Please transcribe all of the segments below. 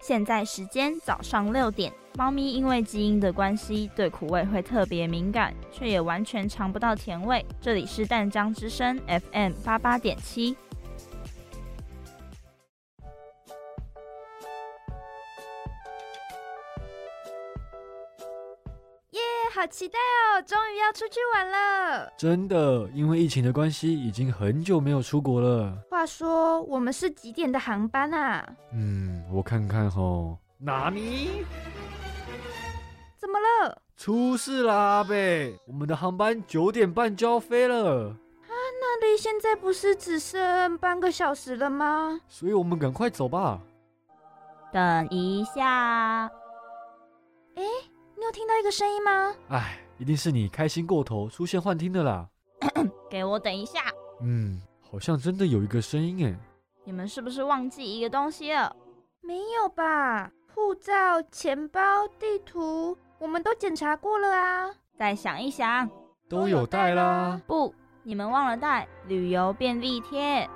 现在时间早上六点，猫咪因为基因的关系，对苦味会特别敏感，却也完全尝不到甜味。这里是淡江之声 FM 八八点七。期待哦！终于要出去玩了。真的，因为疫情的关系，已经很久没有出国了。话说，我们是几点的航班啊？嗯，我看看吼，哪里怎么了？出事啦，阿贝！我们的航班九点半就要飞了，那里现在不是只剩半个小时了吗？所以我们赶快走吧。等一下，哎，你有听到一个声音吗？哎，一定是你开心过头出现幻听的啦。给我等一下，嗯，好像真的有一个声音哎。你们是不是忘记一个东西了？没有吧？护照、钱包、地图，我们都检查过了啊。再想一想，都有带啦。不，你们忘了带旅游便利贴。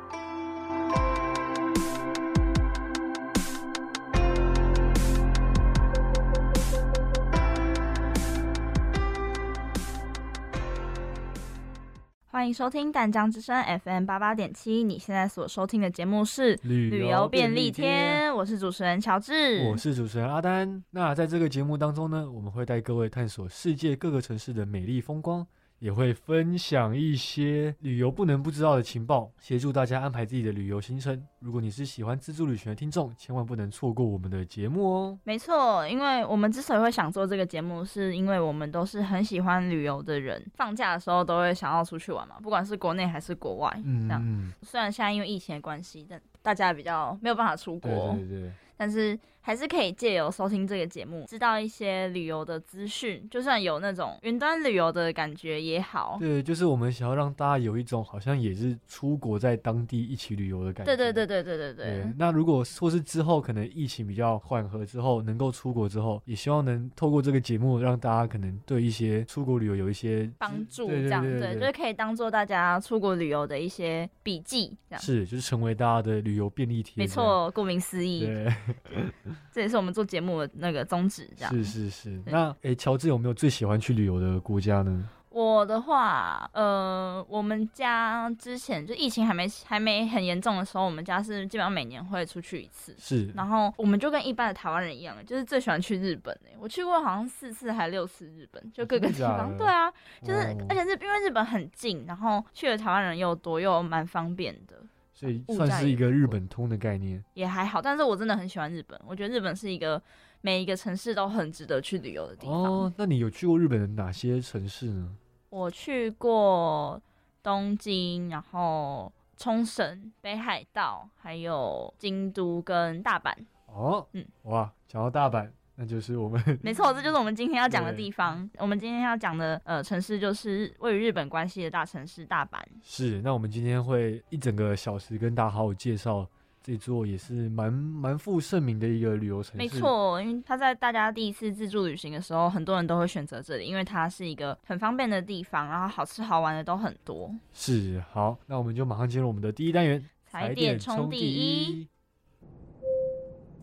欢迎收听淡江之声 FM 八八点七，你现在所收听的节目是旅游便利贴，我是主持人乔治，我是主持人阿丹。那在这个节目当中呢，我们会带各位探索世界各个城市的美丽风光，也会分享一些旅游不能不知道的情报，协助大家安排自己的旅游行程。如果你是喜欢自助旅行的听众，千万不能错过我们的节目哦。没错，因为我们之所以会想做这个节目，是因为我们都是很喜欢旅游的人，放假的时候都会想要出去玩嘛，不管是国内还是国外。嗯这样嗯，虽然现在因为疫情的关系，但大家比较没有办法出国对国，对对，但是还是可以借由收听这个节目，知道一些旅游的资讯，就算有那种云端旅游的感觉也好。对，就是我们想要让大家有一种好像也是出国，在当地一起旅游的感觉。对对对对对对对。那如果或是之后可能疫情比较缓和之后，能够出国之后，也希望能透过这个节目，让大家可能对一些出国旅游有一些帮助，这样对，就可以当做大家出国旅游的一些笔记，这样。是，就是成为大家的旅游便利贴。没错，顾名思义。对。这也是我们做节目的那个宗旨。这样，是是是。对那诶，乔治有没有最喜欢去旅游的国家呢？我的话，呃，我们家之前就疫情还没还没很严重的时候，我们家是基本上每年会出去一次。是然后我们就跟一般的台湾人一样，就是最喜欢去日本诶、我去过好像四次还六次日本，就各个地方。对啊，就是、哦而且是因为日本很近，然后去的台湾人又多，又蛮方便的，所以算是一个日本通的概念。也还好。但是我真的很喜欢日本，我觉得日本是一个每一个城市都很值得去旅游的地方。哦，那你有去过日本的哪些城市呢？我去过东京，然后冲绳、北海道，还有京都跟大阪。哦，嗯，哇，讲到大阪，那就是我们 没错，这就是我们今天要讲的地方。我们今天要讲的呃城市就是位于日本关系的大城市大阪。是。那我们今天会一整个小时跟大家好好介绍这座也是蛮蛮负盛名的一个旅游城市。没，错，因为它在大家第一次自助旅行的时候，很多人都会选择这里，因为它是一个很方便的地方，然后好吃好玩的都很多。是。好，那我们就马上进入我们的第一单元，踩点冲第，一。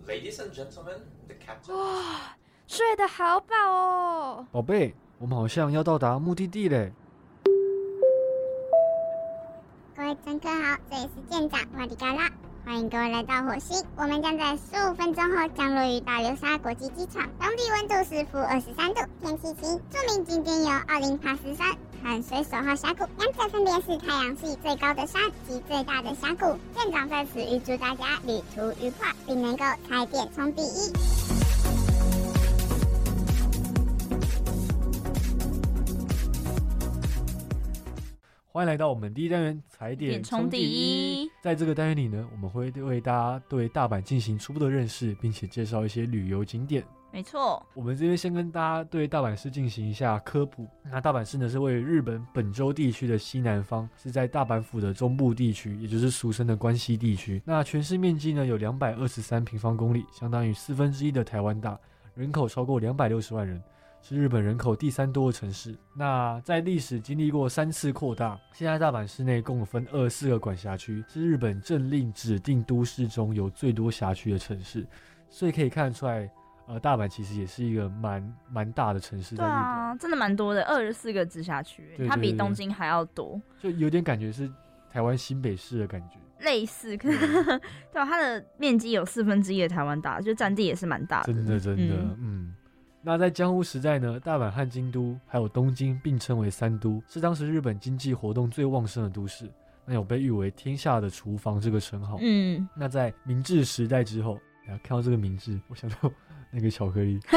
Ladies and gentlemen, the captain. 哇睡得好饱哦。宝贝，我们好像要到达目的地嘞。各位乘客好，这里是舰长瓦迪嘎拉，欢迎各位来到火星。我们将在十五分钟后降落于大流沙国际机场，当地温度是负二十三度，天气晴。著名景点有奥林帕斯山和水手号峡谷，两者分别是太阳系最高的山及最大的峡谷。舰长在此预祝大家旅途愉快，并能够开店冲第一。欢迎来到我们第一单元踩点点冲第一。在这个单元里呢，我们会为大家对大阪进行初步的认识，并且介绍一些旅游景点。没错，我们这边先跟大家对大阪市进行一下科普。那大阪市呢是位于日本本州地区的西南方，是在大阪府的中部地区，也就是俗称的关西地区。那全市面积呢有两百二十三平方公里，相当于四分之一的台湾大，人口超过两百六十万人。是日本人口第三多的城市。那在历史经历过三次扩大，现在大阪市内共分二十四个管辖区，是日本政令指定都市中有最多辖区的城市。所以可以看得出来，呃，大阪其实也是一个蛮蛮大的城市，在日对啊，真的蛮多的，二十四个直辖区，对对对它比东京还要多，就有点感觉是台湾新北市的感觉。类似，可对 啊，它的面积有四分之一的台湾大，就占地也是蛮大的。真的真的，嗯嗯。那在江户时代呢，大阪和京都还有东京并称为三都，是当时日本经济活动最旺盛的都市。那有被誉为“天下的厨房”这个称号。嗯，那在明治时代之后，然后看到这个名字，我想到那个巧克力，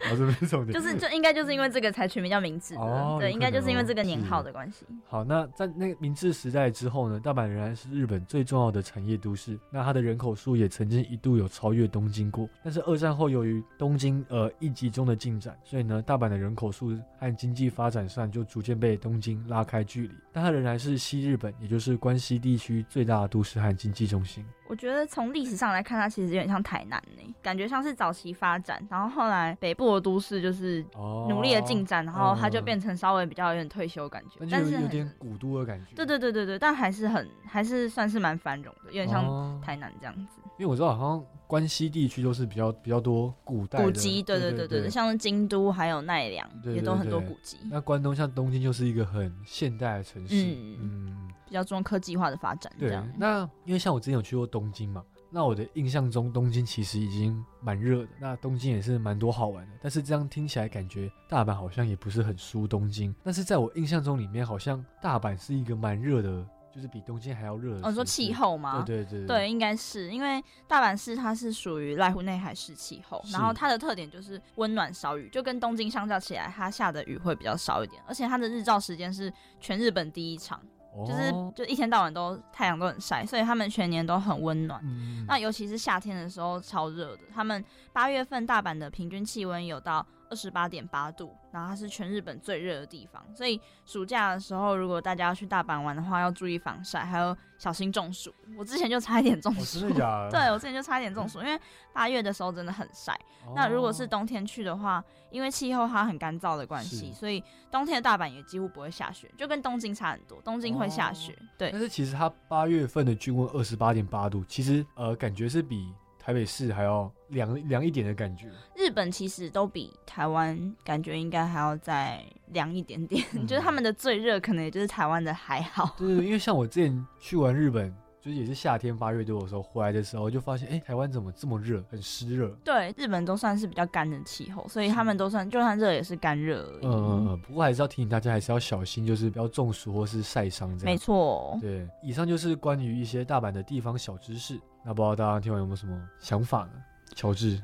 然后这边是重点。就是就应该就是因为这个才取名叫明治哦有应该就是因为这个年是号的关系。好，那在那个明治时代之后呢，大阪仍然是日本最重要的产业都市。那它的人口数也曾经一度有超越东京过。但是二战后，由于东京呃一集中的进展，所以呢，大阪的人口数和经济发展上就逐渐被东京拉开距离。但它仍然是西日本，也就是关西地区最大的都市和经济中心。我觉得从历史上来看，它其实有点像台南呢，感觉像是早期发展，然后后来北部的都市就是哦，努力的进展，然后它就嗯变成稍微比较有点退休感觉，但是有点古都的感觉。对对对对对，但还是很还是算是蛮繁荣的，有点像哦台南这样子。因为我知道好像关西地区都是比较比较多古代古迹，对对对对对，像是京都还有奈良也都很多古迹，那关东像东京就是一个很现代的城市，嗯嗯，比较注重科技化的发展。对。。那因为像我之前有去过东京嘛，那我的印象中东京其实已经蛮热的，那东京也是蛮多好玩的。但是这样听起来感觉大阪好像也不是很输东京，但是在我印象中里面好像大阪是一个蛮热的，就是比东京还要热的。哦，你说气？候吗？对对对对，应该是因为大阪市它是属于濑户内海式气候，然后它的特点就是温暖少雨，就跟东京相较起来，它下的雨会比较少一点，而且它的日照时间是全日本第一长，就是哦就一天到晚都太阳都很晒，所以他们全年都很温暖。嗯那尤其是夏天的时候超热的，他们八月份大阪的平均气温有到二十八点八度，然后它是全日本最热的地方，所以暑假的时候如果大家要去大阪玩的话，要注意防晒，还有小心中暑。我之前就差一点中哦，暑？对我之前就差一点中暑，因为八月的时候真的很晒。那如果是哦冬天去的话，因为气候它很干燥的关系，所以冬天的大阪也几乎不会下雪，就跟东京差很多。东京会下雪，对但是其实它八月份的均温二十八点八度，其实呃感觉是比台北市还要凉凉一点的感觉。日本其实都比台湾感觉应该还要再凉一点点，嗯就是他们的最热可能也就是台湾的还好。对因为像我之前去完日本，就是也是夏天八月多的时候回来的时候，就发现哎、台湾怎么这么热，很湿热。对，日本都算是比较干的气候，所以他们都算就算热也是干热而已。嗯嗯嗯，不过还是要提醒大家，还是要小心，就是不要中暑或是晒伤这样。没错，对，以上就是关于一些大阪的地方小知识。那不知道大家听完有没有什么想法呢？乔治，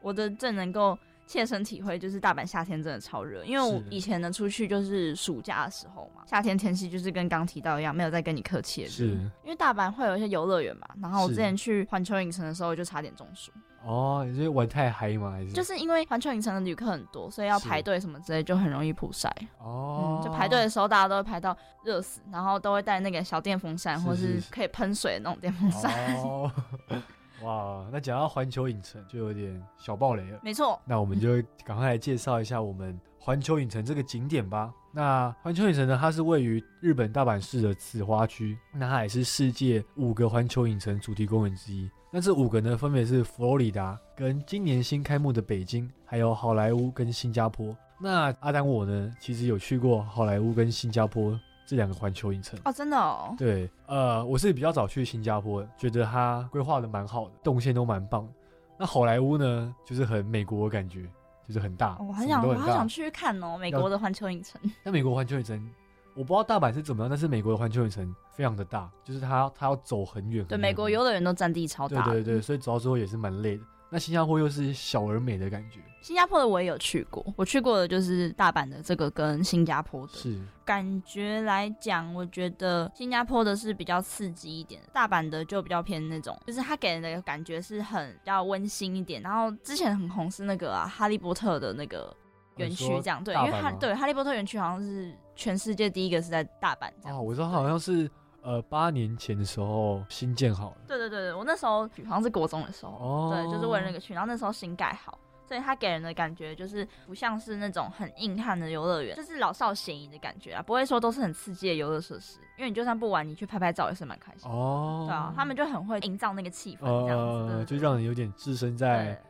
我的正能够切身体会，就是大阪夏天真的超热，因为我以前呢出去就是暑假的时候嘛，夏天天气就是跟刚提到一样，没有再跟你客气。是因为大阪会有一些游乐园嘛，然后我之前去环球影城的时候就差点中暑，哦，你是玩太嗨吗？还是就是因为环球影城的旅客很多，所以要排队什么之类，就很容易曝晒。哦嗯，，就排队的时候大家都会排到热死，然后都会带那个小电风扇，或是可以喷水的那种电风扇。哦，哇，那讲到环球影城就有点小暴雷了。没错，那我们就赶快来介绍一下我们环球影城这个景点吧。那环球影城呢，它是位于日本大阪市的紫花区，那它也是世界五个环球影城主题公园之一。那这五个呢，分别是佛罗里达、跟今年新开幕的北京，还有好莱坞跟新加坡。那阿丹我呢，其实有去过好莱坞跟新加坡这两个环球影城。哦，真的哦，对，呃，我是比较早去新加坡，觉得它规划的蛮好的，动线都蛮棒的。那好莱坞呢，就是很美国的感觉，就是很大，哦我很想，我好想去看哦，美国的环球影城。那美国环球影城，我不知道大阪是怎么样，但是美国的环球影城非常的大，就是它它要走很远。对，美国游乐园都占地超大。对对对，所以走到最后也是蛮累的。那新加坡又是小而美的感觉，新加坡的我也有去过，我去过的就是大阪的这个跟新加坡的。是感觉来讲，我觉得新加坡的是比较刺激一点，大阪的就比较偏那种，就是它给人的感觉是很比较温馨一点。然后之前很红是那个啊，哈利波特的那个园区这样，对，因为哈对哈利波特园区好像是全世界第一个是在大阪这样。哦，我知道好像是呃八年前的时候新建好的。对对对对，我那时候好像是国中的时候，哦对，就是为了那个去，然后那时候新盖好，所以它给人的感觉就是不像是那种很硬汉的游乐园，就是老少咸宜的感觉啊，不会说都是很刺激的游乐设施，因为你就算不玩，你去拍拍照也是蛮开心的。哦，对啊，他们就很会营造那个气氛，这样子，就让人有点置身在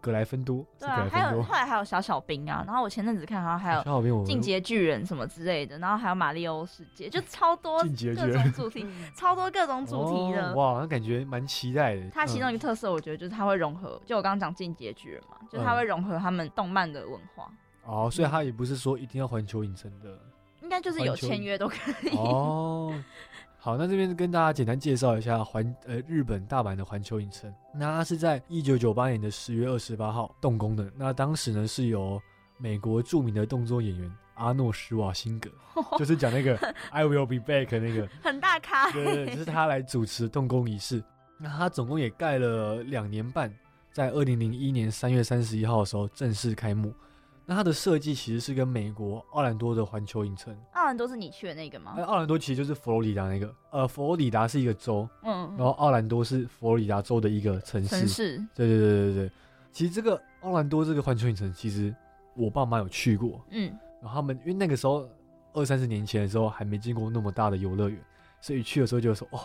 格莱芬多，是格莱，对啊还。有后来还有小小兵啊，然后我前阵子看好像还有小兵进阶巨人什么之类的，然后还有马里奥世界，就超多进阶巨各种人主题，超多各种主题的。哦哇，那感觉蛮期待的。它其中嗯一个特色，我觉得就是它会融合，就我刚刚讲进阶巨人嘛，就它嗯会融合他们动漫的文化，哦，所以它也不是说一定要环球影城的应该就是有签约都可以。哦。好，那这边跟大家简单介绍一下环呃日本大阪的环球影城。那它是在一九九八年的十月二十八号动工的。那当时呢是由美国著名的动作演员阿诺施瓦辛格，就是讲那个 I will be back 那个，很大咖、对对，对就是他来主持动工仪式。那他总共也盖了两年半，在二零零一年三月三十一号的时候正式开幕。那它的设计其实是跟美国奥兰多的环球影城，奥兰多是你去的那个吗那？奥兰多其实就是佛罗里达那个，呃，佛罗里达是一个州，嗯，然后奥兰多是佛罗里达州的一个城市。城市对对对对对。其实这个奥兰多这个环球影城，其实我爸妈有去过，嗯，然后他们因为那个时候二三十年前的时候还没见过那么大的游乐园，所以去的时候就说哦，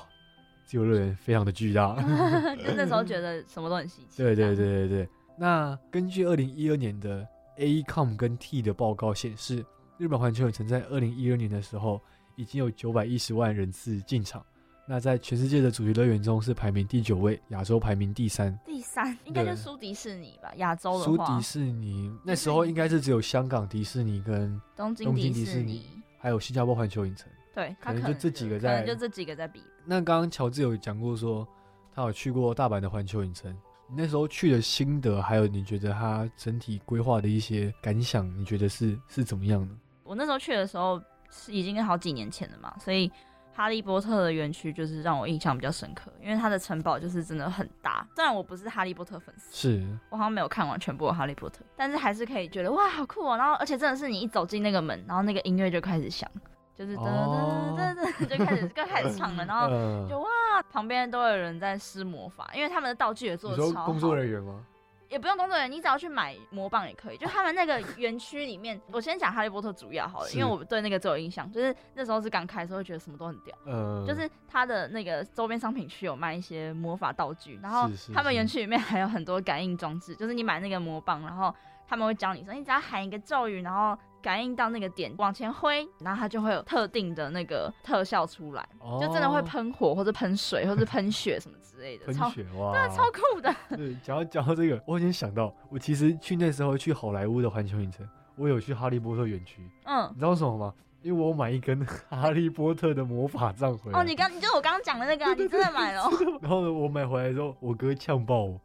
这游乐园非常的巨大。就那时候觉得什么都很稀奇。对对对对对。那根据二零一二年的 AECOM 跟 T 的报告显示，日本环球影城在二零一二年的时候已经有九百一十万人次进场。那在全世界的主题乐园中是排名第九位，亚洲排名第三。第三应该就对输迪士尼吧，亚洲输的话迪，士尼那时候应该是只有香港迪士尼跟东京迪士尼，还有新加坡环球影城。对，可能就这几个在可能就这几个在比。那刚刚乔治有讲过说，他有去过大阪的环球影城。你那时候去的心得，还有你觉得它整体规划的一些感想，你觉得是是怎么样的？我那时候去的时候是已经好几年前了嘛，所以哈利波特的园区就是让我印象比较深刻，因为它的城堡就是真的很大。虽然我不是哈利波特粉丝，是我好像没有看完全部的哈利波特，但是还是可以觉得哇好酷哦。然后而且真的是你一走进那个门，然后那个音乐就开始响，就是噔哦噔噔噔 就开始就开始唱了，然后嗯就哇旁边都有人在施魔法，因为他们的道具也做你的超好。工作人员吗？也不用工作人员，你只要去买魔棒也可以。就他们那个园区里面，我先讲哈利波特主要好了，因为我对那个最有印象，就是那时候是刚开的时候，会觉得什么都很屌。嗯，就是他的那个周边商品区有卖一些魔法道具，然后他们园区里面还有很多感应装置，就是你买那个魔棒，然后他们会教你说，你只要喊一个咒语，然后感应到那个点往前挥，然后它就会有特定的那个特效出来，哦就真的会喷火或者喷水或者喷血什么之类的，喷超血 哇，对，超酷的。对，讲到讲到这个，我已经想到，我其实去那时候去好莱坞的环球影城，我有去哈利波特园区，嗯你，知道为什么吗？因为我买一根 哈利波特的魔法杖回来。哦，你刚你就是我刚刚讲的那个、啊，你真的买了哦？然后呢，我买回来之后，我哥呛爆我，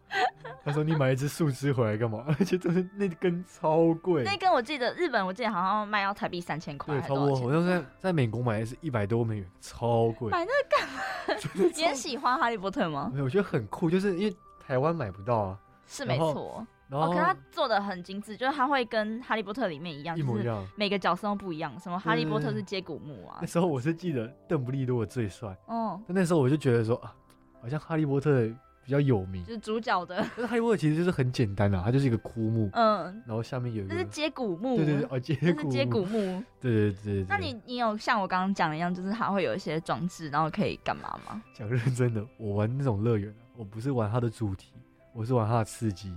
他说你买一只树枝回来干嘛？而且真的那根超贵，那根我记得日本我记得好像卖要台币三千块，对，超多。还多少钱？我当时在在美国买的是一百多美元，超贵。买那干嘛？你很喜欢哈利波特吗？没有，我觉得很酷，就是因为台湾买不到啊，是没错，然后哦，可是它做的很精致，就是它会跟哈利波特里面一样，就是一模一样。每个角色都不一样。什么哈利波特是接骨木啊那，时候我是记得邓布利多最帅，哦，但那时候我就觉得说啊，好像哈利波特比较有名就，是主角的，但是哈利波特其实就是很简单啊，它就是一个枯木，嗯，然后下面有一个那是接骨木，对对对，哦接骨那是接骨木，对对对。那你你有像我刚刚讲的一样，就是它会有一些装置，然后可以干嘛吗？讲认真的，我玩那种乐园啊，我不是玩它的主题，我是玩它的刺激。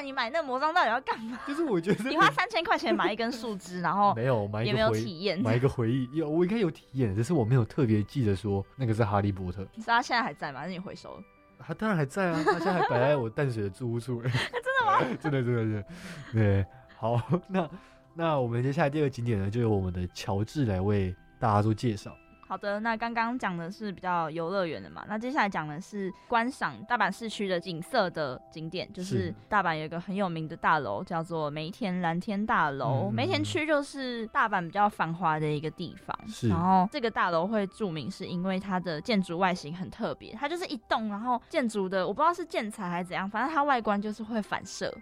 那你买那魔杖到底要干嘛？就是我觉得你花三千块钱买一根树枝，然后没有买一也没有体验。买一个回忆，有我应该有体验，只是我没有特别记得说那个是哈利波特。你知道他现在还在吗？还是你回收了？他当然还在啊，他现在还摆在我淡水的住屋处。真的吗？真的真的真的。对，好，那那我们接下来第二个景点呢，就由我们的乔治来为大家做介绍。好的，那刚刚讲的是比较游乐园的嘛，那接下来讲的是观赏大阪市区的景色的景点，就是是大阪有一个很有名的大楼，叫做梅田蓝天大楼。嗯梅田区就是大阪比较繁华的一个地方，是然后这个大楼会著名是因为它的建筑外形很特别，它就是一栋，然后建筑的我不知道是建材还是怎样，反正它外观就是会反射。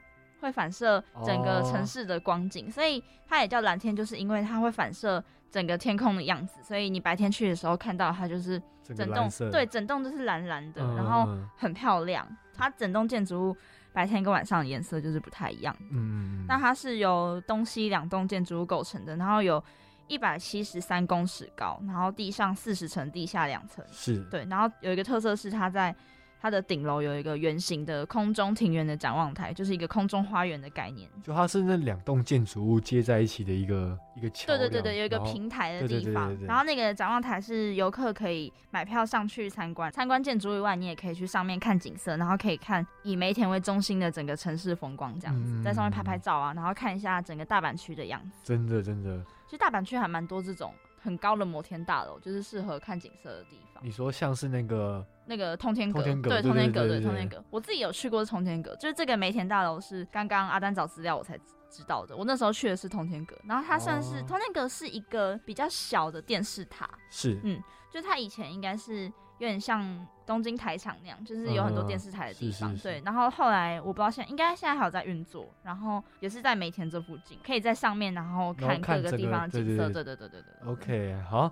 会反射整个城市的光景，所以它也叫蓝天，就是因为它会反射整个天空的样子，所以你白天去的时候看到它就是整栋，对整栋都是蓝蓝的，嗯，然后嗯很漂亮。它整栋建筑物白天跟晚上的颜色就是不太一样。嗯，那它是由东西两栋建筑物构成的，然后有一百七十三公尺高，然后地上四十层，地下两层。是对，然后有一个特色是它在它的顶楼有一个圆形的空中庭园的展望台，就是一个空中花园的概念。就它是那两栋建筑物接在一起的一个一个桥，对对对对，有一个平台的地方然后那个展望台是游客可以买票上去参观，参观建筑以外，你也可以去上面看景色，然后可以看以梅田为中心的整个城市风光，这样子，嗯在上面拍拍照啊，然后看一下整个大阪区的样子。真的真的，其实大阪区还蛮多这种很高的摩天大楼，就是适合看景色的地方。你说像是那个那个通天阁，对，通天阁，对，通天阁。我自己有去过通天阁，就是这个梅田大楼是刚刚阿丹找资料我才知道的。我那时候去的是通天阁，然后它算是、哦通天阁是一个比较小的电视塔，是嗯就它以前应该是有点像东京台场那样，就是有很多电视台的地方。对，然后后来我不知道现应该现在还有在运作，然后也是在梅田这附近，可以在上面然后看各个地方的景色。对对对对对。OK，好，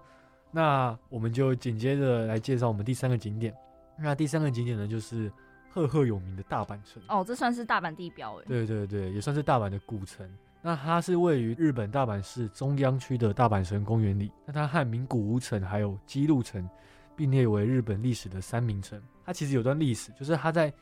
那我们就紧接着来介绍我们第三个景点。那第三个景点呢，就是赫赫有名的大阪城。哦，这算是大阪地标哎。对对对，也算是大阪的古城。那它是位于日本大阪市中央区的大阪城公园里。那它和名古屋城还有姬路城。并列为日本历史的三名城。它其实有段历史，就是它在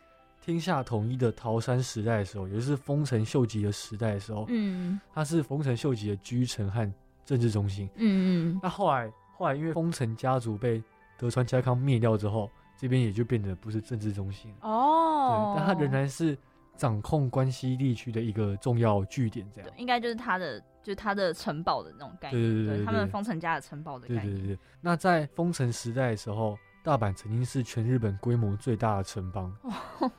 天下统一的桃山时代的时候，也就是丰臣秀吉的时代的时候，嗯它是丰臣秀吉的居城和政治中心。嗯嗯那后来后来因为丰臣家族被德川家康灭掉之后，这边也就变得不是政治中心。哦，对，但它仍然是掌控关西地区的一个重要据点，这样对。，应该就是它的，就是他的城堡的那种概念，对对对对他们对丰臣家的城堡的概念。对对对对。那在丰臣时代的时候，大阪曾经是全日本规模最大的城邦，哦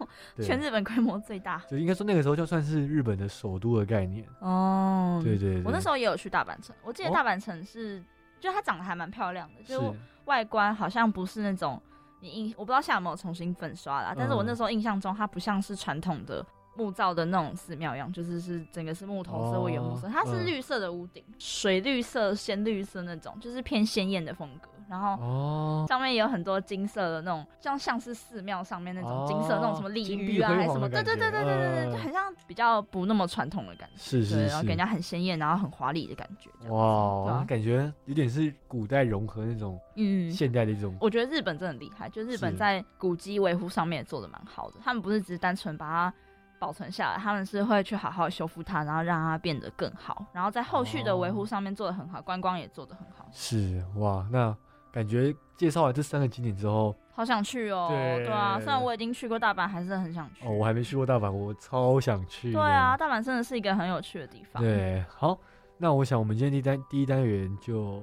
全日本规模最大就应该说那个时候就算是日本的首都的概念。哦。对对对，我那时候也有去大阪城，我记得哦大阪城是，就它长得还蛮漂亮的，就外观好像不是那种你印，我不知道现在有没有重新粉刷啦，但是我嗯那时候印象中它不像是传统的。木造的那种寺庙一样，就是是整个是木头色或原木色，它是绿色的屋顶，水绿色、鲜绿色那种，就是偏鲜艳的风格。然后哦，上面也有很多金色的那种，像像是寺庙上面那种金色、那种什么鲤鱼啊，还是什么，对对对对对对对，就嗯很像比较不那么传统的感觉，是是对，然后给人。家很鲜艳，然后很华丽的感觉。哇，啊感觉有点是古代融合那种嗯，现代的一种我觉得日本真的很厉害，就日本在古迹维护上面也做的蛮好的。他们不是只是单纯把它保存下来，他们是会去好好修复它，然后让它变得更好，然后在后续的维护哦上面做的很好，观光也做的很好。是哇，那感觉介绍完这三个景点之后，好想去哦，对啊，虽然我已经去过大阪，还是很想去。哦，我还没去过大阪，我超想去。对啊，，大阪真的是一个很有趣的地方。，对，好，那我想我们今天第一单第一单元就，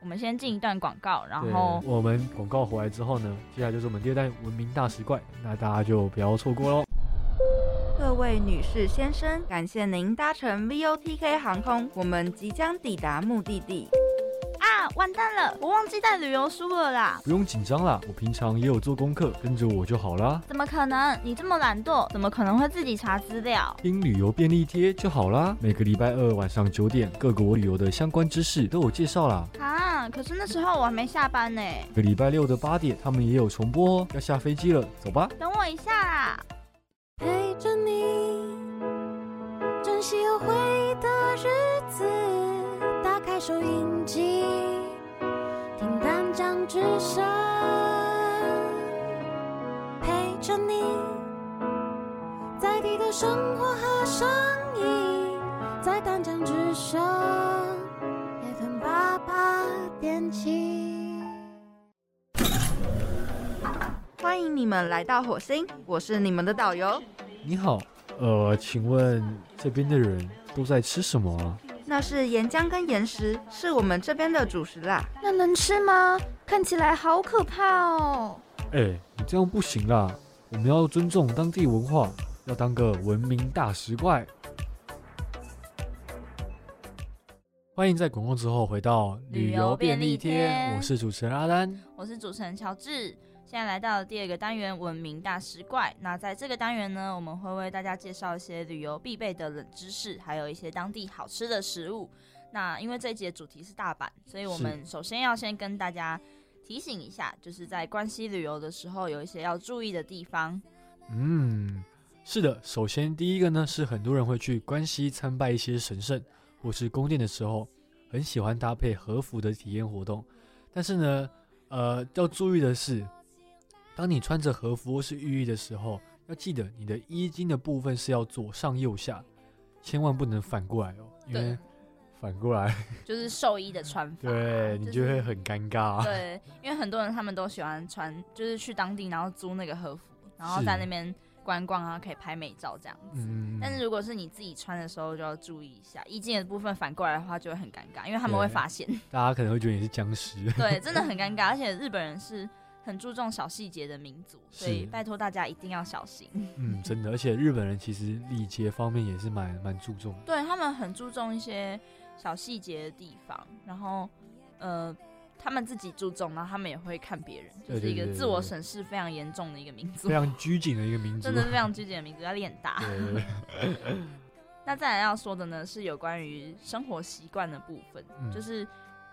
我们先进一段广告，然后我们广告回来之后呢，接下来就是我们第二单元文明大食怪，那大家就不要错过喽。各位女士、先生，感谢您搭乘 VOTK 航空，我们即将抵达目的地。啊，完蛋了，我忘记带旅游书了啦！不用紧张啦，我平常也有做功课，跟着我就好啦。怎么可能？你这么懒惰，怎么可能会自己查资料？听旅游便利贴就好啦。每个礼拜二晚上九点，各国旅游的相关知识都有介绍啦。啊，可是那时候我还没下班呢。每个礼拜六的八点，他们也有重播哦。要下飞机了，走吧。等我一下啦。陪着你，珍惜有回忆的日子。打开收音机，听丹江之声，陪着你，在地的生活和声音，在丹江之声，FM 八八点七。欢迎你们来到火星，我是你们的导游。你好，呃，请问这边的人都在吃什么啊？那是岩浆跟岩石，是我们这边的主食啦。那能吃吗？看起来好可怕哦！哎、你这样不行啦，我们要尊重当地文化，要当个文明大食怪。欢迎在广告之后回到旅游便利贴我是主持人阿丹。我是主持人乔治，现在来到了第二个单元——文明大食怪。那在这个单元呢，我们会为大家介绍一些旅游必备的冷知识，还有一些当地好吃的食物。那因为这一集的主题是大阪，所以我们首先要先跟大家提醒一下，就是在关西旅游的时候有一些要注意的地方。嗯，是的，首先第一个呢是很多人会去关西参拜一些神圣或是宫殿的时候，很喜欢搭配和服的体验活动。但是呢，呃，要注意的是，当你穿着和服或是浴衣的时候，要记得你的衣襟的部分是要左上右下，千万不能反过来哦，因为，反过来，就是寿衣的穿法，对你就就是会很尴尬。对，因为很多人他们都喜欢穿，就是去当地然后租那个和服，然后在那边观光啊，可以拍美照这样子。嗯，但是如果是你自己穿的时候，就要注意一下衣襟的部分反过来的话，就会很尴尬，因为他们会发现，大家可能会觉得你是僵尸。对，真的很尴尬。而且日本人是很注重小细节的民族，所以拜托大家一定要小心。嗯，真的，而且日本人其实礼节方面也是蛮蛮注重的。对他们很注重一些小细节的地方，然后呃，他们自己注重，然后他们也会看别人，就是一个自我审视非常严重的一个民族非，常拘谨的一个民 族。真的是非常拘谨的民族，压力很大。那再来要说的呢，是有关于生活习惯的部分，嗯就是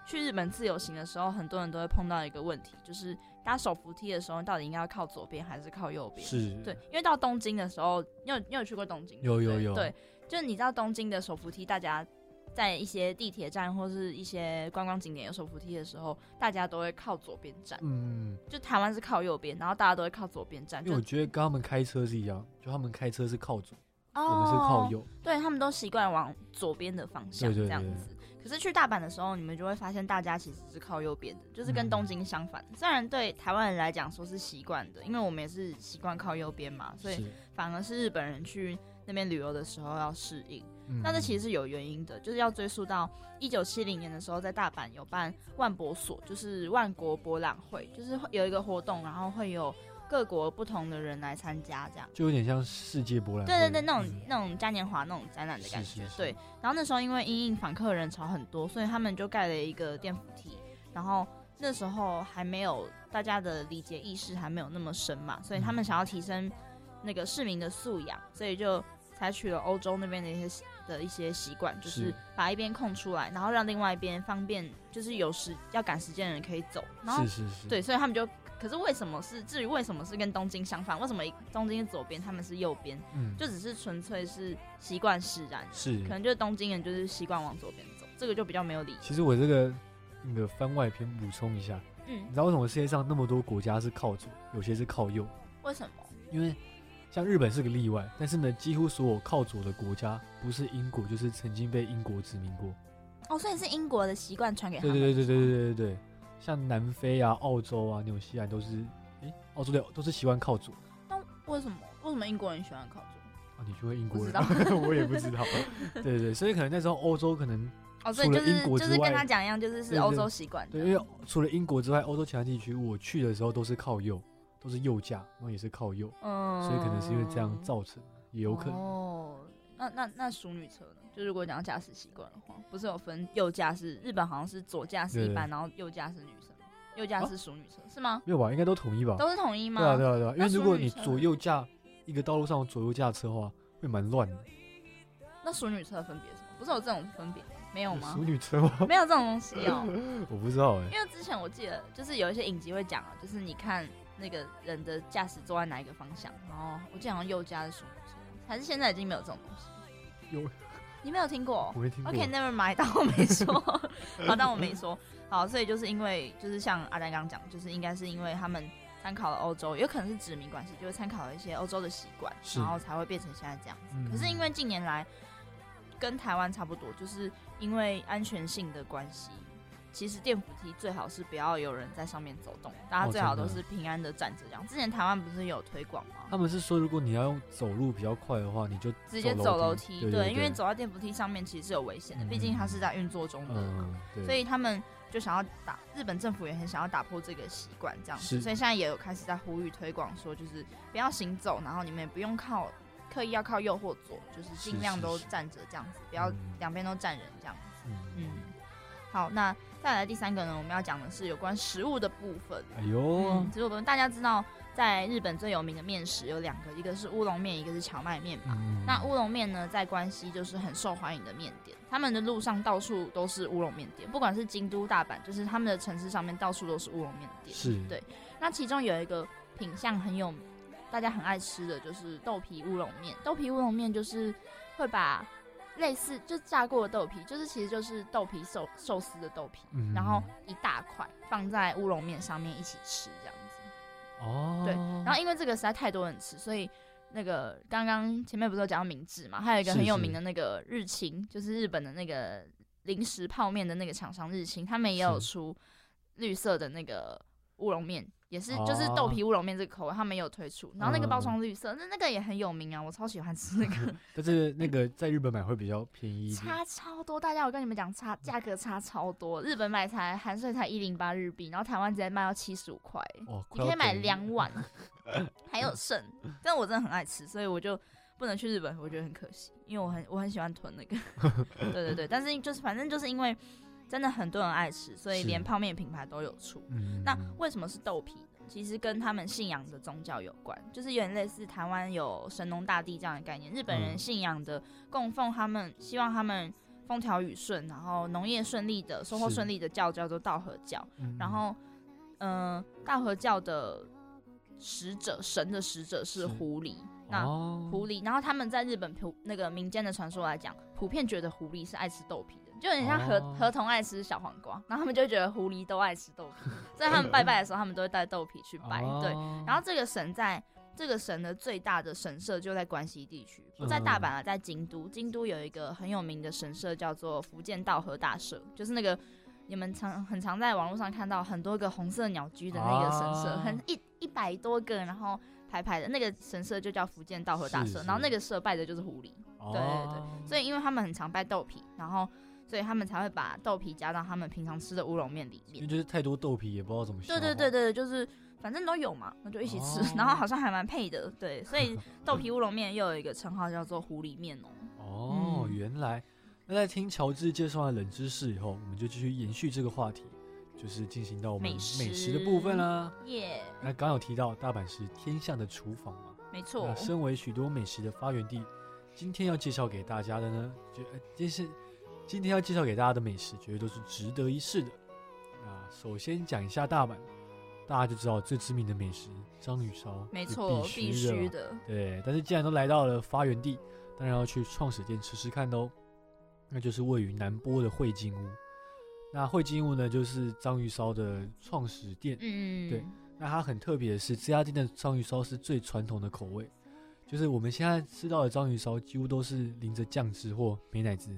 去日本自由行的时候，很多人都会碰到一个问题，就是搭手扶梯的时候，到底应该要靠左边还是靠右边？是，对，因为到东京的时候，你有你有去过东京？有有有对就是你知道东京的手扶梯，大家在一些地铁站或是一些观光景点有手扶梯的时候，大家都会靠左边站。嗯，就台湾是靠右边，然后大家都会靠左边站。因为我觉得跟他们开车是一样，就他们开车是靠左，哦我们是靠右。对他们都习惯往左边的方向这样子。可是去大阪的时候，你们就会发现大家其实是靠右边的，就是跟嗯东京相反。虽然对台湾人来讲说是习惯的，因为我们也是习惯靠右边嘛，所以，反而是日本人去那边旅游的时候要适应。嗯那这其实是有原因的，就是要追溯到一九七零年的时候，在大阪有办万博所，就是万国博览会，就是会有一个活动，然后会有各国不同的人来参加，这样。就有点像世界博览会。对对对，那种、嗯那种嘉年华那种展览的感觉。是是是对，然后那时候因为因应访客人潮很多，所以他们就盖了一个电扶梯。然后那时候还没有大家的礼节意识还没有那么深嘛，所以他们嗯想要提升那个市民的素养，所以就采取了欧洲那边的一些的一些习惯，就是是把一边空出来，然后让另外一边方便，就是有时要赶时间的人可以走。然后是是是，对，所以他们就，可是为什么是？至于为什么是跟东京相反？为什么东京是左边，他们是右边？嗯，就只是纯粹是习惯使然，是可。能就是东京人就是习惯往左边走，这个就比较没有理由。其实我这个那个番外篇补充一下，嗯你，知道为什么世界上那么多国家是靠左，有些是靠右？为什么？因为像日本是个例外，但是呢，几乎所有靠左的国家，不是英国就是曾经被英国殖民过。哦，所以是英国的习惯传给他对。对对对对对对对，像南非啊、澳洲啊、纽西兰都是，诶，澳洲的都是习惯靠左那为什么？为什么英国人喜欢靠左？啊。你就会英国人，我也不知道。对 对对，所以可能那时候欧洲可能哦，所以就是就是跟他讲一样，就是是欧洲习惯的。对，因为除了英国之外，欧洲其他地区我去的时候都是靠右，都是右驾，然后也是靠右，嗯，所以可能是因为这样造成，也有可能。哦，那那那熟女车呢？就如果讲驾驶习惯的话，不是有分右驾是日本好像是左驾是一般，然后右驾是女生，右驾是熟女车、是吗？没有吧？应该都统一吧？都是统一吗？对啊，对啊，对啊。因为如果你左右驾一个道路上有左右驾车的话，会蛮乱的。那熟女车分别什么？不是有这种分别？没有吗熟？女车吗？没有这种东西哦。我不知道哎。因为之前我记得，就是有一些影集会讲啊，就是你看那个人的驾驶坐在哪一个方向，然后我记得好像右驾是淑女车，还是现在已经没有这种东西？有，你没有听过我没听过。？OK，never、mind，当我没说，好，当我没说。好，所以就是因为就是像阿丹刚刚讲，就是应该是因为他们参考了欧洲，有可能是殖民关系，就是参考了一些欧洲的习惯，然后才会变成现在这样子。嗯可是因为近年来跟台湾差不多，就是因为安全性的关系，其实电扶梯最好是不要有人在上面走动，大家哦最好都是平安的站着这样。之前台湾不是有推广吗？他们是说，如果你要用走路比较快的话，你就直接走走楼梯，对对，因为走到电扶梯上面其实是有危险的，嗯毕竟它是在运作中的。嗯，对，所以他们就想要打日本政府也很想要打破这个习惯，这样子，是所以现在也有开始在呼吁推广说，就是不要行走，然后你们也不用靠刻意要靠右或左，就是尽量都站着这样子，不要嗯两边都站人这样子。嗯，嗯，好，那再来第三个呢，我们要讲的是有关食物的部分。哎呦嗯，，食物部分大家知道，在日本最有名的面食有两个，一个是乌龙面，一个是荞麦面嘛。嗯那乌龙面呢，在关西就是很受欢迎的面点，他们的路上到处都是乌龙面店，不管是京都、大阪，就是他们的城市上面到处都是乌龙面店。是对那其中有一个品相很有大家很爱吃的就是豆皮乌龙面。豆皮乌龙面就是会把类似就炸过的豆皮，就是其实就是豆皮寿寿司的豆皮，嗯。然后一大块放在乌龙面上面一起吃这样子。哦，对，然后因为这个实在太多人吃，所以那个刚刚前面不是有讲到明治嘛，还有一个很有名的那个日清，就是日本的那个零食泡面的那个厂商日清，他们也有出绿色的那个乌龙面，也是哦就是豆皮乌龙面这个口味，他们有推出，然后那个包嗯装绿色，那那个也很有名啊，我超喜欢吃那个，但是那个在日本买会比较便宜。差超多，大家我跟你们讲，差价格差超多，日本买才含税才一零八日币，然后台湾直接卖到七十五块。哦，你可以买两碗，还有剩。但我真的很爱吃，所以我就不能去日本，我觉得很可惜，因为我很我很喜欢囤那个。对对对，但是就是反正就是因为真的很多人爱吃，所以连泡面品牌都有出。嗯，那为什么是豆皮呢？其实跟他们信仰的宗教有关，就是有点类似台湾有神农大帝这样的概念，日本人嗯信仰的供奉他们，希望他们风调雨顺，然后农业顺利的收获顺利的教叫做道和教。嗯然后，嗯、道和教的使者，神的使者是是狐狸。那哦狐狸，然后他们在日本普那个民间的传说来讲，普遍觉得狐狸是爱吃豆皮的，就有点像河哦。河童爱吃小黄瓜，然后他们就觉得狐狸都爱吃豆皮，所以他们拜拜的时候，他们都会带豆皮去拜。对，哦。然后这个神在这个神的最大的神社就在关西地区，不在大阪啊，在京都。京都有一个很有名的神社叫做福建道和大社，就是那个你们常很常在网络上看到很多个红色鸟居的那个神社，啊很一一百多个，然后排排的那个神社就叫福建道和大社，是是然后那个社拜的就是狐狸，对对对，所以因为他们很常拜豆皮，然后所以他们才会把豆皮加到他们平常吃的乌龙面里面因为。就是太多豆皮，也不知道怎么。对对对对，就是反正都有嘛，那就一起吃，哦 然后好像还蛮配的，对，所以 豆皮乌龙面又有一个称号叫做狐狸面哦。哦，嗯原来。那在听乔治介绍完冷知识以后，我们就继续延续这个话题，就是进行到我们美食的部分啦。耶、那刚有提到大阪是天下的厨房嘛，没错那，身为许多美食的发源地，今天要介绍给大家的呢，就呃，这是今天要介绍给大家的美食，绝对都是值得一试的。那首先讲一下大阪，大家就知道最知名的美食章鱼烧，是没错，必必须的。对，但是既然都来到了发源地，当然要去创始店吃吃看的哦。那就是位于南波的汇金屋。那汇金屋呢，就是章鱼烧的创始店。嗯，对那它很特别的是，这家店的章鱼烧是最传统的口味，就是我们现在吃到的章鱼烧几乎都是淋着酱汁或美乃滋，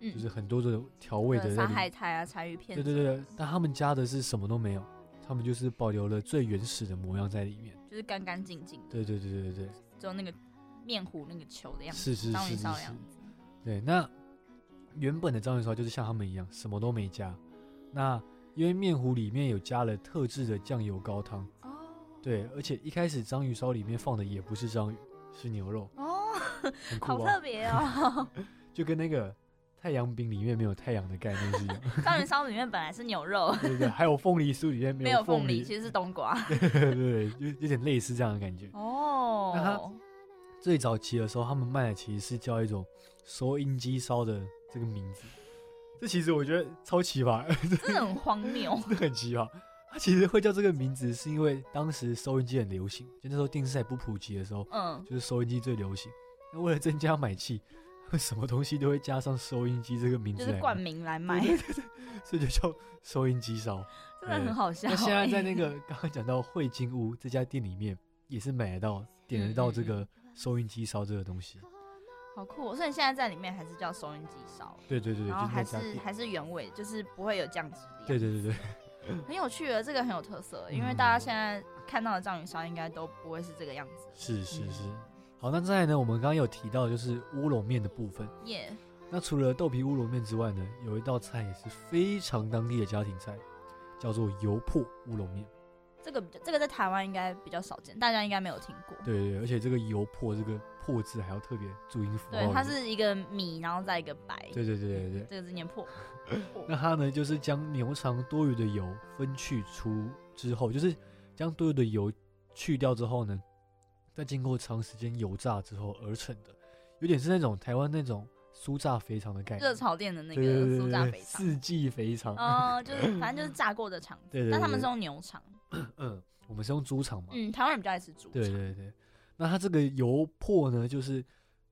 嗯，就是很多的调味的在沙。海苔啊，柴鱼片。对对对，对，但他们家的是什么都没有，他们就是保留了最原始的模样在里面。就是干干净净的，对对对对对对，只有那个面糊那个球的样子，是是是是是烧的样。子。对，那原本的章鱼烧就是像他们一样，什么都没加。那因为面糊里面有加了特制的酱油高汤，哦对，而且一开始章鱼烧里面放的也不是章鱼，是牛肉，哦，好特，别哦！就跟那个太阳饼里面没有太阳的概念是一样。章鱼烧里面本来是牛肉，对对对，还有凤梨酥里面没有凤梨，其实是冬瓜。对对对，就有点类似这样的感觉。那它哦，最早期的时候，他们卖的其实是叫一种收音机烧的这个名字，这其实我觉得超奇葩，真的很荒谬。真的很奇葩。它其实会叫这个名字，是因为当时收音机很流行，就那时候电视还不普及的时候，嗯，就是收音机最流行。那为了增加买气，什么东西都会加上收音机这个名字，就是冠名来卖，所以就叫收音机烧。真的很好笑欸。那现在在那个刚刚讲到汇金屋这家店里面，也是买得到、点得到这嗯个收音机烧这个东西。好酷哦，所以现在在里面还是叫收音机烧，对对对对，就是然后还。是还是原味，就是不会有酱汁。对对对对，很有趣的，这个很有特色，因为嗯大家现在看到的章鱼烧应该都不会是这个样子。是是是。嗯好，那再来呢，我们刚刚有提到就是乌龙面的部分。耶，那除了豆皮乌龙面之外呢，有一道菜也是非常当地的家庭菜，叫做油破乌龙面。这个比较这个在台湾应该比较少见，大家应该没有听过。对对对，而且这个油破这个破字还要特别注音符号。对，它。是一个米，然后再一个白。对对对对对。这个字念破。破 那它呢，就是将牛肠多余的油分去出之后，就是将多余的油去掉之后呢，再经过长时间油炸之后而成的，有点是那种台湾那种酥炸肥肠的概念。热炒店的那个酥炸肥肠。四季肥肠。哦，就是 反正就是炸过的肠子，对对对但他们是用牛肠。嗯，我们是用猪肠嘛，嗯，台湾人比较爱吃猪肠。对对对。那它这个油粕呢，就是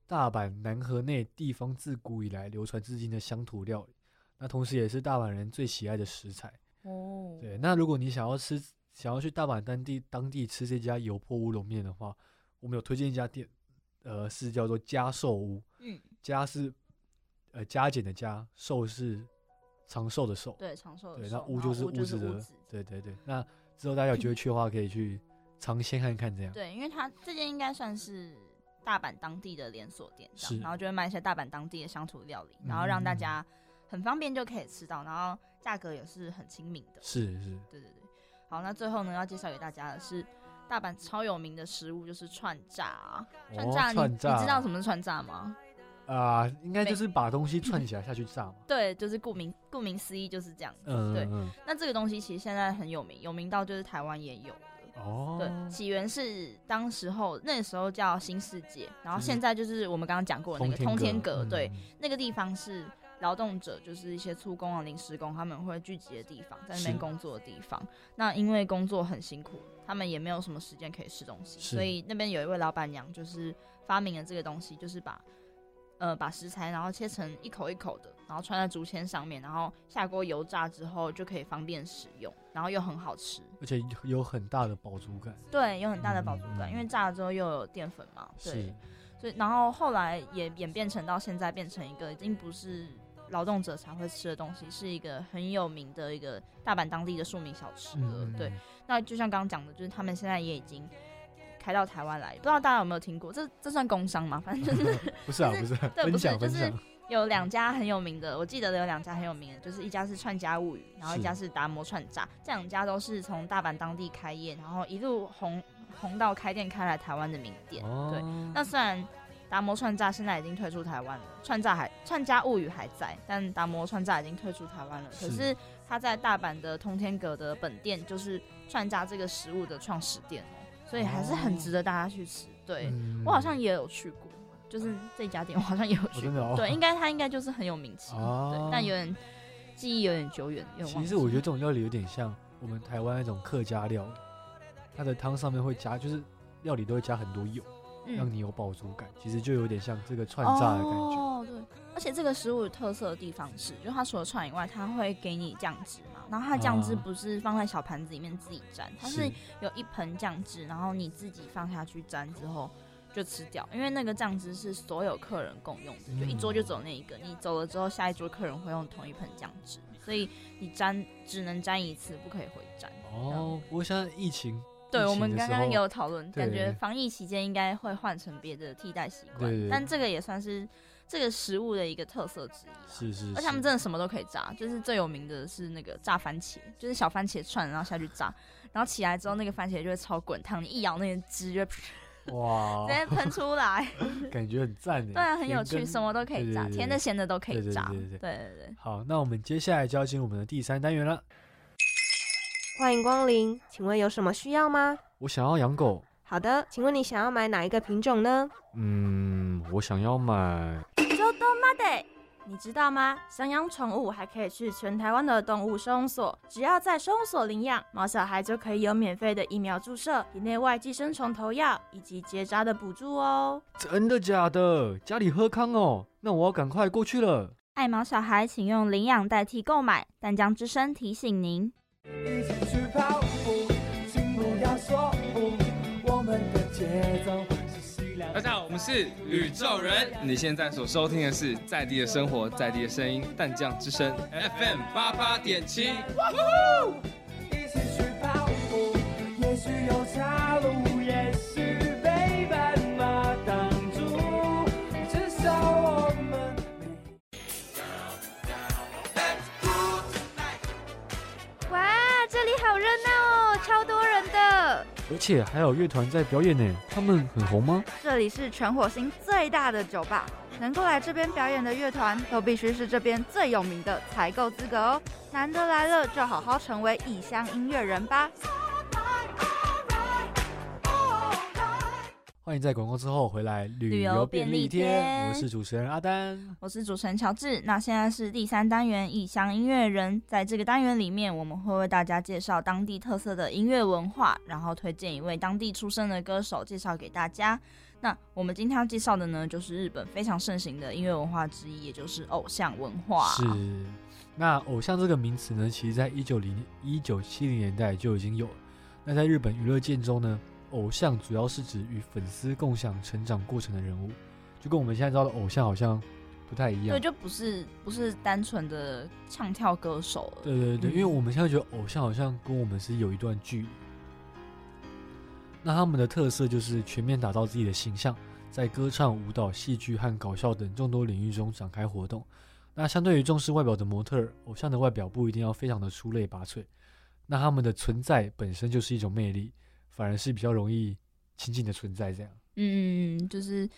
大阪南河内地方自古以来流传至今的乡土料理，那同时也是大阪人最喜爱的食材。哦，对，那如果你想要吃，想要去大阪当地当地吃这家油粕乌龙面的话，我们有推荐一家店，呃，是叫做加寿屋。嗯，家是呃加减的加，寿是长寿的寿。对，长寿的对，那屋就是屋屋子的屋子。对对对。那之后大家有机会去的话，可以去尝鲜看看，这样。对，因为它这间应该算是大阪当地的连锁店，这是样，然后就会卖一些大阪当地的乡土料理，然后让大嗯家很方便就可以吃到，然后价格也是很亲民的。是是，对对对。好，那最后呢，要介绍给大家的是大阪超有名的食物，就是串炸。串哦炸，你串炸你知道什么是串炸吗？啊、应该就是把东西串起来下去炸嘛。对，就是顾名顾名思义就是这样子。对，那这个东西其实现在很有名，有名到就是台湾也有。哦。对，起源是当时候那时候叫新世界，然后现在就是我们刚刚讲过的那个通天阁，对，嗯那个地方是劳动者，就是一些粗工啊、临时工，他们会聚集的地方，在那边工作的地方。那因为工作很辛苦，他们也没有什么时间可以吃东西，所以那边有一位老板娘就是发明了这个东西，就是把呃把食材然后切成一口一口的，然后穿在竹签上面，然后下锅油炸之后就可以方便使用，然后又很好吃。而且有很大的饱足感。对，有很大的饱足感，嗯因为炸了之后又有淀粉嘛。对是，，所以然后后来也演变成到现在变成一个已经不是劳动者才会吃的东西，是一个很有名的一个大阪当地的庶民小吃了。嗯，对，，那就像刚刚讲的，就是他们现在也已经开到台湾来，不知道大家有没有听过？这这算工商吗？反正就是 不是啊，不是对不是就是享分享。有两家很有名的，我记得有两家很有名的，就是一家是串家物语，然后一家是达摩串炸，这两家都是从大阪当地开业，然后一路红红到开店开来台湾的名店。哦，对，那虽然达摩串炸现在已经退出台湾了，串炸还串家物语还在，但达摩串炸已经退出台湾了。可是他在大阪的通天阁的本店就是串炸这个食物的创始店哦，所以还是很值得大家去吃。对、嗯我好像也有去过，就是这家店我好像也有去。对，应该他应该就是很有名气，哦对，但有点记忆有点久远，有点其实我觉得记这种料理有点像我们台湾那种客家料理，它的汤上面会加，就是料理都会加很多油，让嗯你有饱足感。其实就有点像这个串炸的感觉。哦，对，而且这个食物有特色的地方是，就它除了串以外，它会给你酱汁嘛，然后它的酱汁啊不是放在小盘子里面自己沾，它是有一盆酱汁，然后你自己放下去沾之后就吃掉，因为那个酱汁是所有客人共用的，就一桌就走那一个，你走了之后，下一桌客人会用同一盆酱汁，所以你沾只能沾一次，不可以回沾。哦，不过现在疫情，对，我们刚刚也有讨论，感觉防疫期间应该会换成别的替代习惯但这个也算是这个食物的一个特色之一啦。是是，而且他们真的什么都可以炸，就是最有名的是那个炸番茄，就是小番茄串，然后下去炸，然后起来之后那个番茄就会超滚烫，你一咬那个汁就哇直，接喷出来。感觉很赞的。对啊，很有趣，什么都可以炸，甜的咸的都可以炸。对对对对对对好，那我们接下来就要进入我们的第三单元了。欢迎光临，请问有什么需要吗？我想要养狗，好的，请问你想要买哪一个品种呢？嗯，我想要买。周多妈得，你知道吗？想养宠物还可以去全台湾的动物收容所，只要在收容所领养毛小孩，就可以有免费的疫苗注射、体内外寄生虫投药以及结扎的补助哦。真的假的？家里喝康哦，那我要赶快过去了。爱毛小孩，请用领养代替购买。但将之声提醒您。一起去跑步，请不要说不，我们的节奏是西凉。大家好，我们是宇宙人。你现在所收听的是在地的生活，在地的声音，淡江之声 FM 八八点七。一起去跑步，也许有岔路，也许而且还有乐团在表演呢，他们很红吗？这里是全火星最大的酒吧，能够来这边表演的乐团都必须是这边最有名的才够资格哦。难得来了，就好好成为异乡音乐人吧。欢迎在广告之后回来旅游游便利贴，贴我是主持人阿丹。我是主持人乔治。那现在是第三单元异乡音乐人，在这个单元里面，我们会为大家介绍当地特色的音乐文化，然后推荐一位当地出生的歌手介绍给大家。那我们今天要介绍的呢，就是日本非常盛行的音乐文化之一，也就是偶像文化。是，那偶像这个名词呢，其实在一九零一九七零年代就已经有了。那在日本娱乐界中呢，偶像主要是指与粉丝共享成长过程的人物，就跟我们现在知道的偶像好像不太一样对，。就不是不是单纯的唱跳歌手了。对对对，嗯因为我们现在觉得偶像好像跟我们是有一段距离。那他们的特色就是全面打造自己的形象，在歌唱、舞蹈、戏剧和搞笑等众多领域中展开活动。那相对于重视外表的模特儿，偶像的外表不一定要非常的出类拔萃。那他们的存在本身就是一种魅力，反而是比较容易亲近的存在。这样，嗯，嗯嗯，就是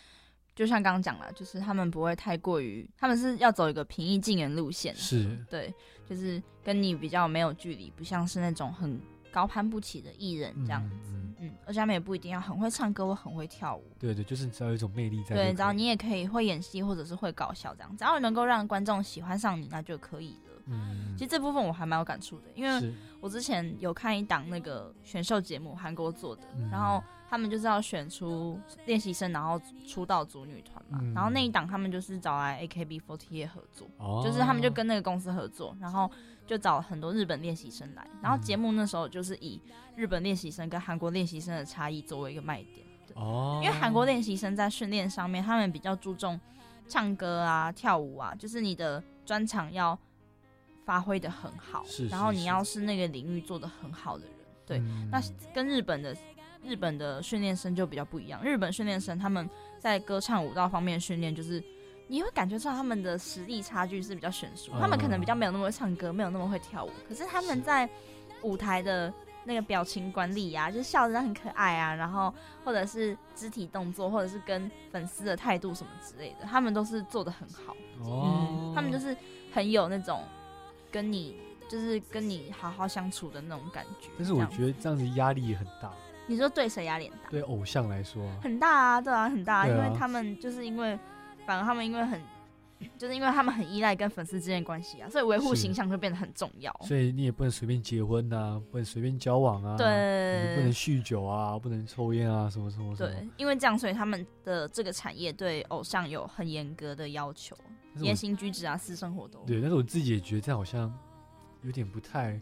就像刚刚讲了，就是他们不会太过于，他们是要走一个平易近人路线，是对，就是跟你比较没有距离，不像是那种很高攀不起的艺人这样子。嗯嗯，而且他们也不一定要很会唱歌或很会跳舞，对对，就是只要有一种魅力在。对，只要你也可以会演戏或者是会搞笑这样，只要能够让观众喜欢上你，那就可以了。嗯，其实这部分我还蛮有感触的，因为是我之前有看一档那个选秀节目，韩国做的，嗯。然后他们就是要选出练习生，然后出道组女团嘛。嗯。然后那一档他们就是找来 AKB48 合作，哦，就是他们就跟那个公司合作，然后就找很多日本练习生来。然后节目那时候就是以日本练习生跟韩国练习生的差异作为一个卖点，对，哦，因为韩国练习生在训练上面，他们比较注重唱歌啊、跳舞啊，就是你的专长要发挥的很好，是然后你要是那个领域做的很好的人，对。嗯那跟日本的日本的训练生就比较不一样。日本训练生他们在歌唱舞蹈方面训练，就是你会感觉出他们的实力差距是比较悬殊。他们可能比较没有那么会唱歌，没有那么会跳舞，可是他们在舞台的那个表情管理啊，就是笑得很可爱啊，然后或者是肢体动作，或者是跟粉丝的态度什么之类的，他们都是做的很好。哦嗯，，他们就是很有那种跟你就是跟你好好相处的那种感觉。但是我觉得这样子压力也很大，你说对谁压力很大？对偶像来说啊，很大啊，对啊，很大、啊，啊因为他们就是因为，反而他们因为很，就是因为他们很依赖跟粉丝之间的关系啊，所以维护形象就变得很重要。所以你也不能随便结婚呐、不能随便交往啊，对不能酗酒啊，不能抽烟啊，什么什么什么。对，因为这样，所以他们的这个产业对偶像有很严格的要求，言行举止啊、私生活都。对，但是我自己也觉得这样好像有点不太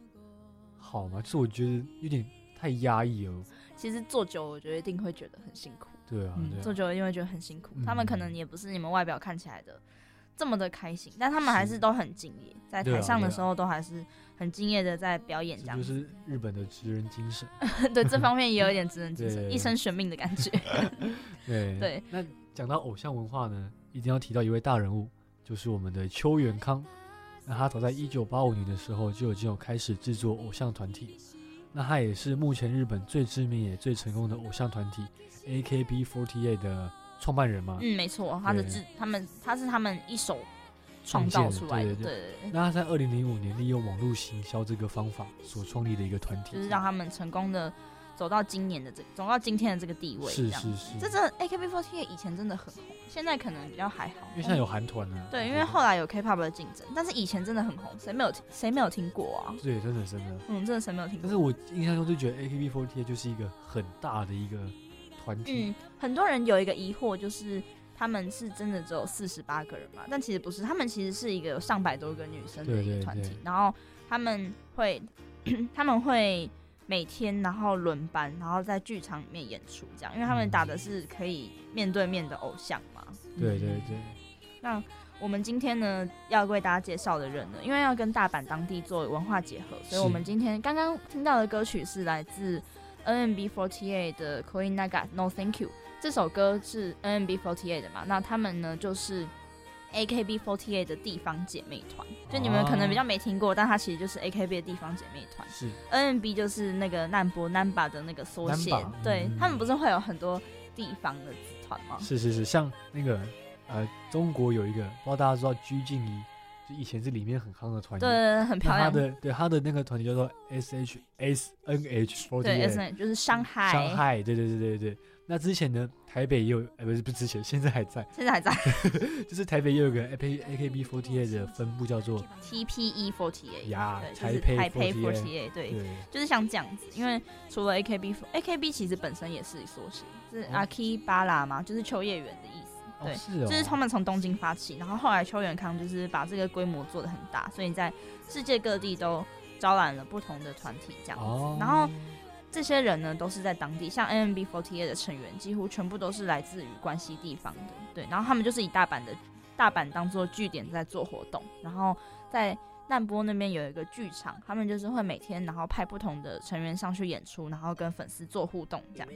好嘛，就是我觉得有点太压抑哦。其实做久，我觉得一定会觉得很辛苦。对啊，嗯，对啊，做久了一定会觉得很辛苦。嗯他们可能也不是你们外表看起来的这么的开心，但他们还是都很敬业，在台上的时候都还是很敬业的在表演这样就是日本的职人精神。对这方面也有一点职人精神，一生悬命的感觉。对对，那讲到偶像文化呢，一定要提到一位大人物，就是我们的邱元康。那他早在一九八五年的时候就已经有开始制作偶像团体，那他也是目前日本最知名也最成功的偶像团体 AKB48 的创办人嘛。嗯，没错，他的对制，他们他是他们一手创造出来的，对对对对对，那他在二零零五年利用网络行销这个方法所创立的一个团体，就是让他们成功的走到今年的这走到今天的这个地位，是这样是是，这真的 AKB48 以前真的很红，现在可能比较还好，因为现在有韩团啊。对，因为后来有 K-pop 的竞争，但是以前真的很红，谁没有听谁没有听过啊？对，真的真的。嗯，真的谁没有听过？但是我印象中就觉得 AKB48 就是一个很大的一个团体，嗯，很多人有一个疑惑，就是他们是真的只有四十八个人嘛？但其实不是，他们其实是一个有上百多个女生的一个团体对，然后他们会 他们会每天然后轮班，然后在剧场里面演出，这样，因为他们打的是可以面对面的偶像嘛。对对对，那我们今天呢，要为大家介绍的人呢，因为要跟大阪当地做文化结合，所以我们今天刚刚听到的歌曲是来自 NMB48 的《Koi Naga No Thank You》。这首歌是 NMB48 的嘛？那他们呢就是 AKB48 的地方姐妹团，就你们可能比较没听过，但它其实就是 AKB 的地方姐妹团。是 NMB 就是那个难波 Namba 的那个缩写对、嗯他们不是会有很多地方的子团吗？是是是，像那个呃，中国有一个不知道大家知道鞠婧祎，就以前是里面很夯的团体。对，很漂亮。的对他的那个团体叫做 S H S N H 4对 8，S N 就是上海，上海，对对对对对。那之前呢，台北也有，哎，不是不是之前，现在还在，现在还在 就是台北也有个 A K A K B 4 8的分部叫做 T P E forty eight，呀对，就台北是台北48 forty eight，对，对就是像这样子。因为除了 A K B A K B 其实本身也是缩写，是哦阿 K 巴拉嘛，就是秋叶原的意思。对，哦是哦，就是他们从东京发起，然后后来邱元康就是把这个规模做得很大，所以在世界各地都招揽了不同的团体这样子。哦，然后这些人呢，都是在当地，像 N M B forty eight 的成员，几乎全部都是来自于关西地方的。对，然后他们就是以大阪的大阪当做据点在做活动，然后在难波那边有一个剧场，他们就是会每天然后派不同的成员上去演出，然后跟粉丝做互动这样。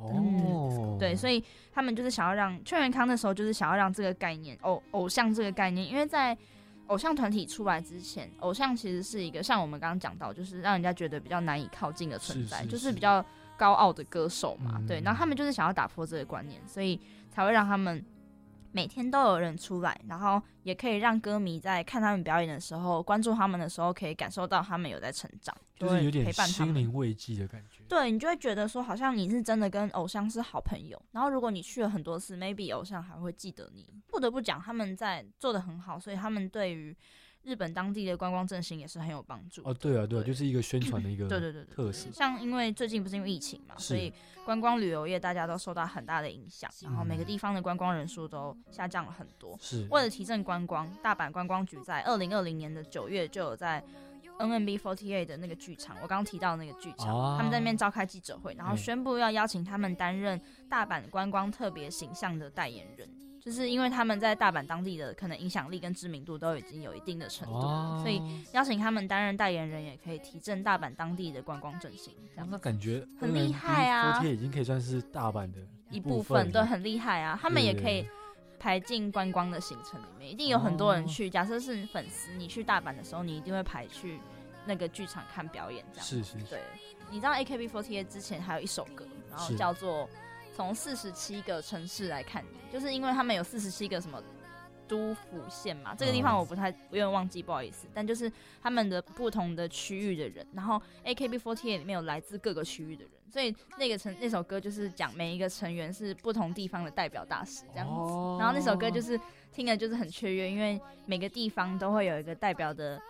哦，对，所以他们就是想要让邱元康那时候就是想要让这个概念偶偶像这个概念，因为在偶像团体出来之前，偶像其实是一个像我们刚刚讲到，就是让人家觉得比较难以靠近的存在，是是就是是比较高傲的歌手嘛。嗯对，然后他们就是想要打破这个观念，所以才会让他们。每天都有人出来，然后也可以让歌迷在看他们表演的时候，关注他们的时候，可以感受到他们有在成长，就是有点陪伴他。心灵慰藉的感觉。对你就会觉得说，好像你是真的跟偶像是好朋友。然后如果你去了很多次，maybe 偶像还会记得你。不得不讲，他们在做的很好，所以他们对于日本当地的观光振兴也是很有帮助。哦，对啊，对啊，对就是一个宣传的一个对对对对特色。像因为最近不是因为疫情嘛，所以观光旅游业大家都受到很大的影响，然后每个地方的观光人数都下降了很多。是为了提振观光，大阪观光局在二零二零年的九月就有在 NMB Forty Eight 的那个剧场，我刚刚提到的那个剧场，哦他们在那边召开记者会，然后嗯宣布要邀请他们担任大阪观光特别形象的代言人。就是因为他们在大阪当地的可能影响力跟知名度都已经有一定的程度所以邀请他们担任代言人，也可以提振大阪当地的观光振兴。这样那感觉很厉害啊 f 已经可以算是大阪的一部部分，对，很厉害啊！他们也可以排进观光的行程里面，一定有很多人去。假设是粉丝，你去大阪的时候，你一定会排去那个剧场看表演，这样。是是是对，你知道 AKB48 之前还有一首歌，然后叫做《从四十七个城市来看你》，就是因为他们有四十七个什么。都府县嘛，这个地方哦我不太，有点忘记，不好意思。但就是他们的不同的区域的人，然后 AKB48 里面有来自各个区域的人，所以那个成那首歌就是讲每一个成员是不同地方的代表大使这样子。哦然后那首歌就是听的就是很雀跃，因为每个地方都会有一个代表的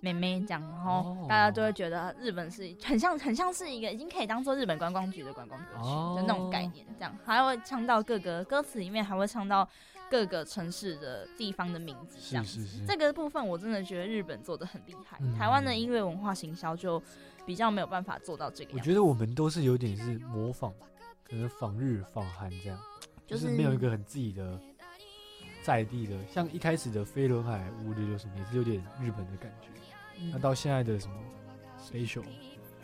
妹妹这样，然后哦。大家都会觉得日本是很像很像是一个已经可以当做日本观光局的观光歌曲哦的那种概念，这样。还会唱到各个歌词里面还会唱到各个城市的地方的名字这样这个部分我真的觉得日本做的很厉害，嗯。台湾的音乐文化行销就比较没有办法做到这个。我觉得我们都是有点是模仿，可能仿日仿韩这样，就就是没有一个很自己的在地的，像一开始的飞轮海五六六什么也是有点日本的感觉，嗯那到现在的什么 Spatial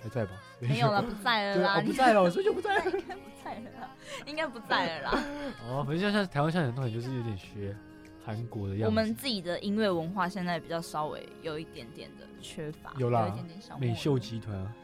还在吧？没有了，不在了啦，啊，不在了，所以就不在了。应该不在了啦，应该不在了啦。哦，反正像像台湾现在很多人就是有点学韩国的样子，我们自己的音乐文化现在比较稍微有一点点的缺乏，有啦一点点小美秀集团啊，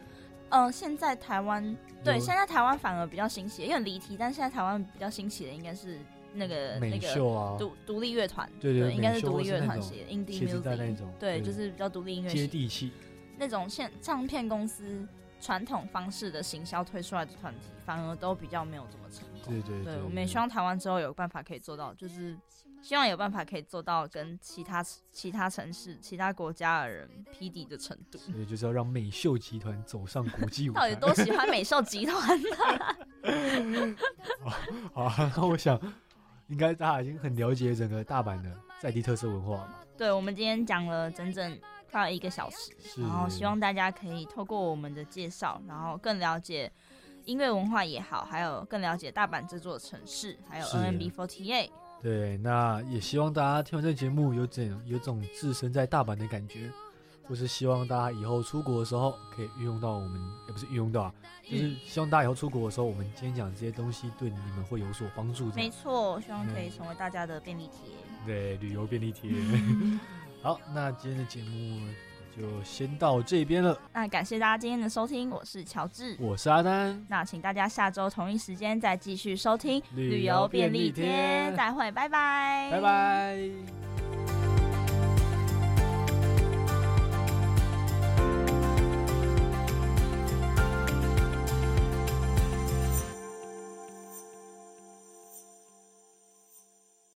嗯、现在台湾对，现在台湾反而比较兴起，有点离题，但现在台湾比较新奇的应该是那个美那个秀啊，独独立乐团，对对应该是独立乐团系列，indie music，种，对，就是比较独立音乐接地气，那种现唱片公司传统方式的行销推出来的团体，反而都比较没有这么成功。对对对，我们也希望台湾之后有办法可以做到，就是希望有办法可以做到跟其他其他城市、其他国家的人匹敌的程度。所以就是要让美秀集团走上国际舞台 到底。多喜欢美秀集团呢？好啊，那我想应该大家已经很了解整个大阪的在地特色文化了。对，我们今天讲了整整快要一个小时，是然后希望大家可以透过我们的介绍，然后更了解音乐文化也好，还有更了解大阪这座城市，还有是 NMB48。对，那也希望大家听完这节目有怎有种置身在大阪的感觉，或是希望大家以后出国的时候可以运用到我们，也不是运用到啊，就是希望大家以后出国的时候，我们今天讲这些东西对你们会有所帮助。没错，希望可以成为大家的便利贴。对，旅游便利贴。好，那今天的节目就先到这边了。那感谢大家今天的收听，我是乔治。我是阿丹，那请大家下周同一时间再继续收听旅游便利贴再会，拜拜，拜拜。